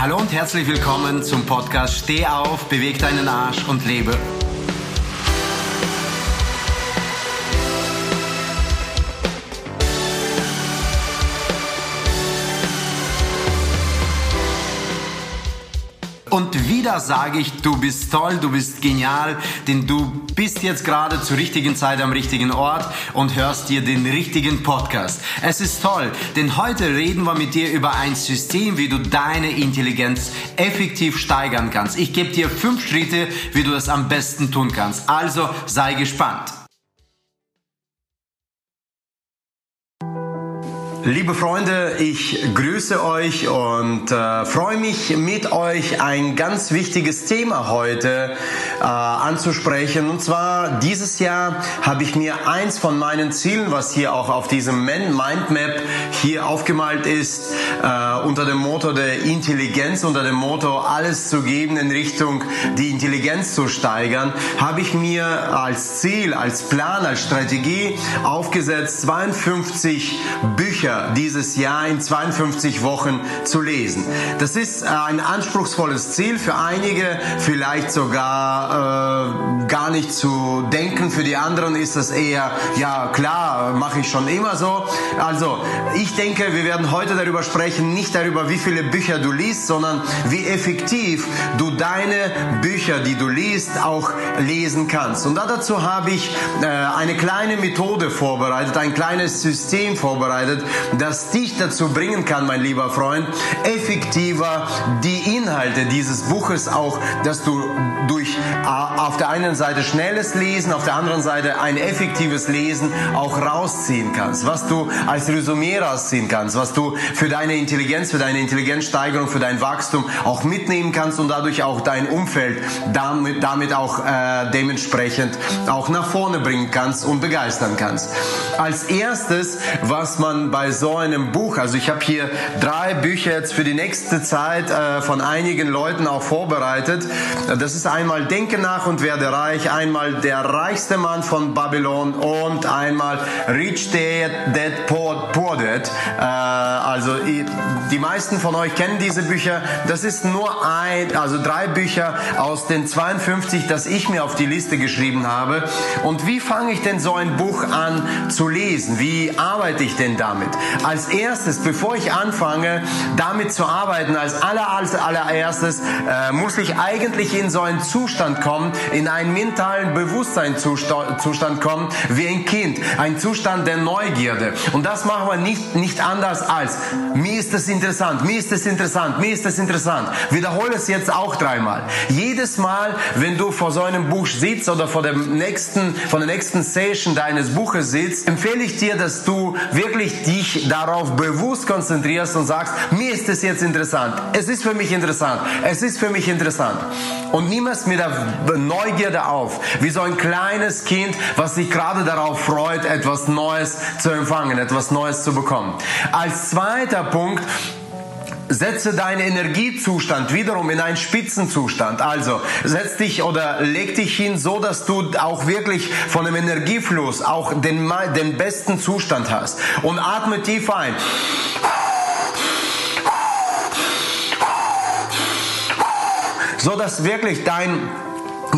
Hallo und herzlich willkommen zum Podcast Steh auf, beweg deinen Arsch und lebe. Und wieder sage ich, du bist toll, du bist genial, denn du bist jetzt gerade zur richtigen Zeit am richtigen Ort und hörst dir den richtigen Podcast. Es ist toll, denn heute reden wir mit dir über ein System, wie du deine Intelligenz effektiv steigern kannst. Ich gebe dir fünf Schritte, wie du das am besten tun kannst. Also sei gespannt. Liebe Freunde, ich grüße euch und äh, freue mich mit euch ein ganz wichtiges Thema heute äh, anzusprechen. Und zwar dieses Jahr habe ich mir eins von meinen Zielen, was hier auch auf diesem Mindmap hier aufgemalt ist, äh, unter dem Motto der Intelligenz, unter dem Motto alles zu geben in Richtung die Intelligenz zu steigern, habe ich mir als Ziel, als Plan, als Strategie aufgesetzt, 52 Bücher Bücher dieses Jahr in 52 Wochen zu lesen. Das ist äh, ein anspruchsvolles Ziel für einige, vielleicht sogar äh, gar nicht zu denken. Für die anderen ist das eher, ja klar, mache ich schon immer so. Also ich denke, wir werden heute darüber sprechen, nicht darüber, wie viele Bücher du liest, sondern wie effektiv du deine Bücher, die du liest, auch lesen kannst. Und dazu habe ich äh, eine kleine Methode vorbereitet, ein kleines System vorbereitet, das dich dazu bringen kann, mein lieber Freund, effektiver die Inhalte dieses Buches auch, dass du durch äh, auf der einen Seite schnelles Lesen, auf der anderen Seite ein effektives Lesen auch rausziehen kannst, was du als Resümee rausziehen kannst, was du für deine Intelligenz, für deine Intelligenzsteigerung, für dein Wachstum auch mitnehmen kannst und dadurch auch dein Umfeld damit, damit auch äh, dementsprechend auch nach vorne bringen kannst und begeistern kannst. Als erstes, was man bei so einem Buch, also ich habe hier drei Bücher jetzt für die nächste Zeit äh, von einigen Leuten auch vorbereitet. Das ist einmal Denke nach und werde reich, einmal Der reichste Mann von Babylon und einmal Rich Dad, Dead Poor, Poor Dad. Äh, also die meisten von euch kennen diese Bücher. Das ist nur ein, also drei Bücher aus den 52, das ich mir auf die Liste geschrieben habe. Und wie fange ich denn so ein Buch an zu lesen? Wie arbeite ich denn damit? Als erstes, bevor ich anfange, damit zu arbeiten, als aller, als allererstes äh, muss ich eigentlich in so einen Zustand kommen, in einen mentalen Bewusstseinszustand kommen, wie ein Kind, ein Zustand der Neugierde. Und das machen wir nicht, nicht anders als, mir ist das interessant, mir ist das interessant, mir ist das interessant. Wiederhole es jetzt auch dreimal. Jedes Mal, wenn du vor so einem Buch sitzt oder vor dem nächsten, von der nächsten Session deines Buches sitzt, empfehle ich dir, dass du wirklich dich darauf bewusst konzentrierst und sagst, mir ist es jetzt interessant. Es ist für mich interessant. Es ist für mich interessant. Und nimm es mit der Neugierde auf, wie so ein kleines Kind, was sich gerade darauf freut, etwas Neues zu empfangen, etwas Neues zu bekommen. Als zweiter Punkt, setze deinen Energiezustand wiederum in einen Spitzenzustand. Also setz dich oder leg dich hin, so dass du auch wirklich von dem Energiefluss auch den, den besten Zustand hast. Und atme tief ein. So dass wirklich dein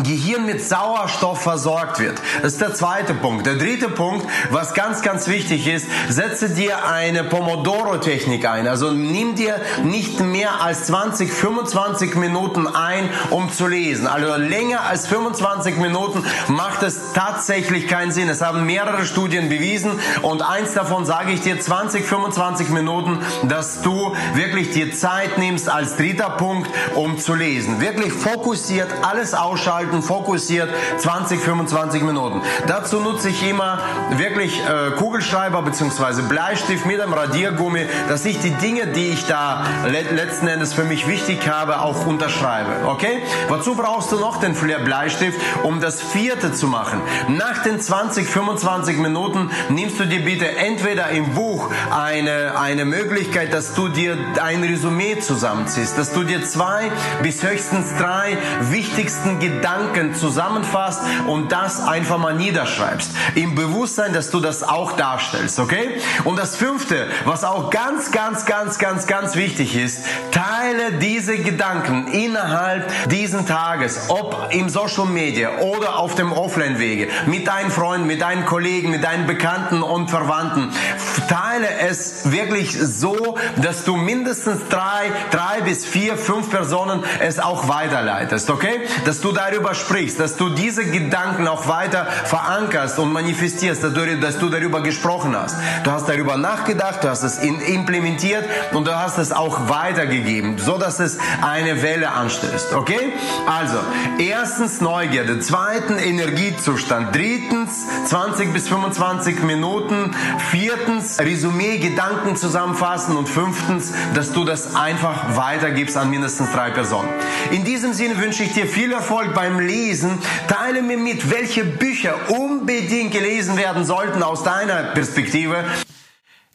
Gehirn mit Sauerstoff versorgt wird. Das ist der zweite Punkt. Der dritte Punkt, was ganz, ganz wichtig ist, setze dir eine Pomodoro-Technik ein. Also nimm dir nicht mehr als 20, 25 Minuten ein, um zu lesen. Also länger als 25 Minuten macht es tatsächlich keinen Sinn. Es haben mehrere Studien bewiesen und eins davon sage ich dir 20, 25 Minuten, dass du wirklich dir Zeit nimmst als dritter Punkt, um zu lesen. Wirklich fokussiert alles ausschalten abgeschalten, fokussiert, 20, 25 Minuten. Dazu nutze ich immer wirklich äh, Kugelschreiber bzw. Bleistift mit einem Radiergummi, dass ich die Dinge, die ich da le letzten Endes für mich wichtig habe, auch unterschreibe. Okay? Wozu brauchst du noch den Bleistift, um das vierte zu machen? Nach den 20, 25 Minuten nimmst du dir bitte entweder im Buch eine, eine Möglichkeit, dass du dir ein Resümee zusammenziehst, dass du dir zwei bis höchstens drei wichtigsten Gedanken Gedanken zusammenfasst und das einfach mal niederschreibst. Im Bewusstsein, dass du das auch darstellst, okay? Und das fünfte, was auch ganz, ganz, ganz, ganz, ganz wichtig ist, teile diese Gedanken innerhalb diesen Tages, ob im Social Media oder auf dem Offline-Wege, mit deinen Freunden, mit deinen Kollegen, mit deinen Bekannten und Verwandten. Teile es wirklich so, dass du mindestens drei, drei bis vier, fünf Personen es auch weiterleitest, okay? Dass du darüber sprichst, dass du diese Gedanken auch weiter verankerst und manifestierst, dass du, dass du darüber gesprochen hast. Du hast darüber nachgedacht, du hast es implementiert und du hast es auch weitergegeben, so dass es eine Welle anstößt, okay? Also, erstens Neugierde, zweitens Energiezustand, drittens 20 bis 25 Minuten, viertens Resümee, Gedanken zusammenfassen und fünftens, dass du das einfach weitergibst an mindestens drei Personen. In diesem Sinne wünsche ich dir viel Erfolg beim Lesen. Teile mir mit, welche Bücher unbedingt gelesen werden sollten aus deiner Perspektive.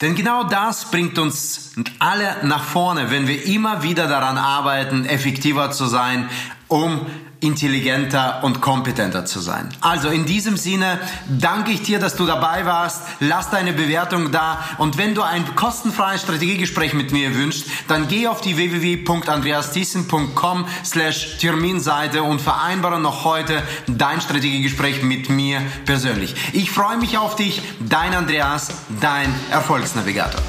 Denn genau das bringt uns alle nach vorne, wenn wir immer wieder daran arbeiten, effektiver zu sein, um intelligenter und kompetenter zu sein. Also in diesem Sinne danke ich dir, dass du dabei warst. Lass deine Bewertung da und wenn du ein kostenfreies Strategiegespräch mit mir wünschst, dann geh auf die www.andreasthyssen.com slash Terminseite und vereinbare noch heute dein Strategiegespräch mit mir persönlich. Ich freue mich auf dich, dein Andreas, dein Erfolgsnavigator.